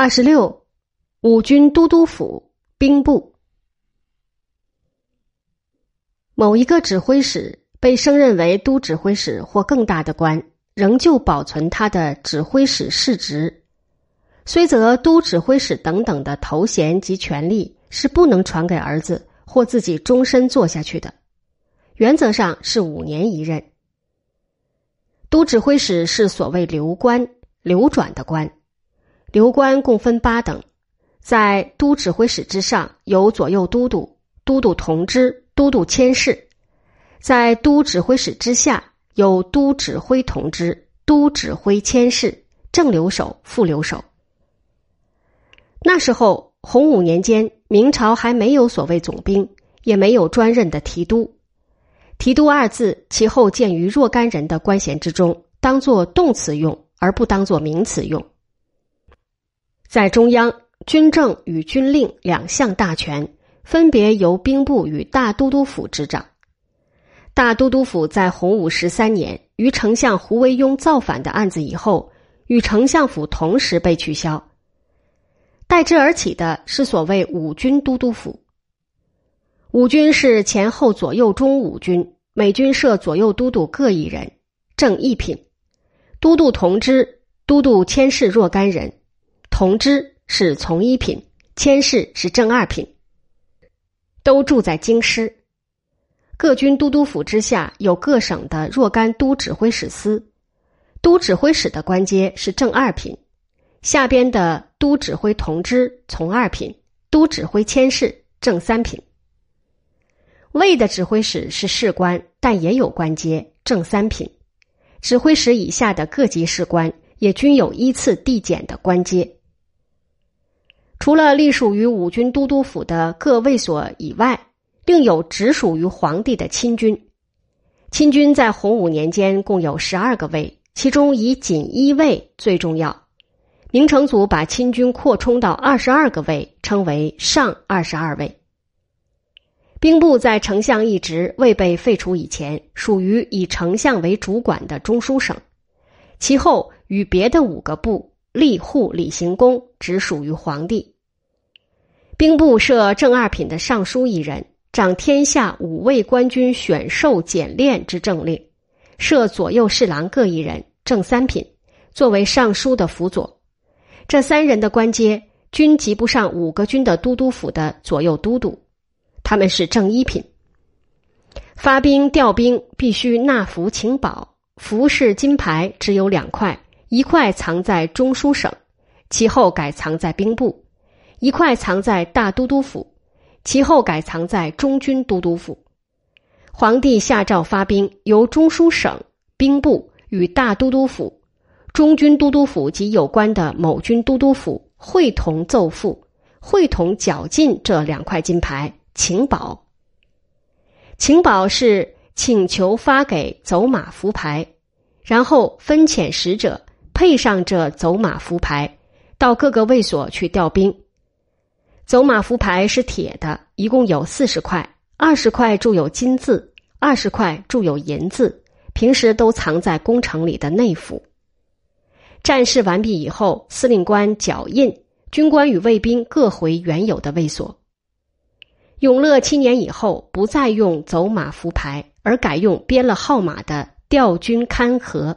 二十六，五军都督府兵部某一个指挥使被升任为都指挥使或更大的官，仍旧保存他的指挥使世职。虽则都指挥使等等的头衔及权力是不能传给儿子或自己终身做下去的，原则上是五年一任。都指挥使是所谓流官，流转的官。流官共分八等，在都指挥使之上有左右都督、都督同知、都督佥事；在都指挥使之下有都指挥同知、都指挥佥事、正留守、副留守。那时候，洪武年间，明朝还没有所谓总兵，也没有专任的提督。提督二字，其后见于若干人的官衔之中，当作动词用，而不当作名词用。在中央，军政与军令两项大权分别由兵部与大都督府执掌。大都督府在洪武十三年于丞相胡惟庸造反的案子以后，与丞相府同时被取消。代之而起的是所谓五军都督府。五军是前后左右中五军，每军设左右都督各一人，正一品；都督同知、都督佥事若干人。同知是从一品，千事是正二品，都住在京师。各军都督府之下有各省的若干都指挥使司，都指挥使的官阶是正二品，下边的都指挥同知从二品，都指挥千事正三品。卫的指挥使是士官，但也有官阶正三品。指挥使以下的各级士官也均有依次递减的官阶。除了隶属于五军都督府的各卫所以外，另有直属于皇帝的亲军。亲军在洪武年间共有十二个卫，其中以锦衣卫最重要。明成祖把亲军扩充到二十二个卫，称为上二十二卫。兵部在丞相一职未被废除以前，属于以丞相为主管的中书省，其后与别的五个部。吏户礼行宫只属于皇帝。兵部设正二品的尚书一人，掌天下五位官军选授检练之政令；设左右侍郎各一人，正三品，作为尚书的辅佐。这三人的官阶均及不上五个军的都督府的左右都督，他们是正一品。发兵调兵必须纳服请宝，服饰金牌只有两块。一块藏在中书省，其后改藏在兵部；一块藏在大都督府，其后改藏在中军都督府。皇帝下诏发兵，由中书省、兵部与大都督府、中军都督府及有关的某军都督府会同奏付，会同缴进这两块金牌，请保。请保是请求发给走马符牌，然后分遣使者。配上这走马符牌，到各个卫所去调兵。走马符牌是铁的，一共有四十块，二十块铸有金字，二十块铸有银字，平时都藏在宫城里的内府。战事完毕以后，司令官脚印，军官与卫兵各回原有的卫所。永乐七年以后，不再用走马符牌，而改用编了号码的调军勘合。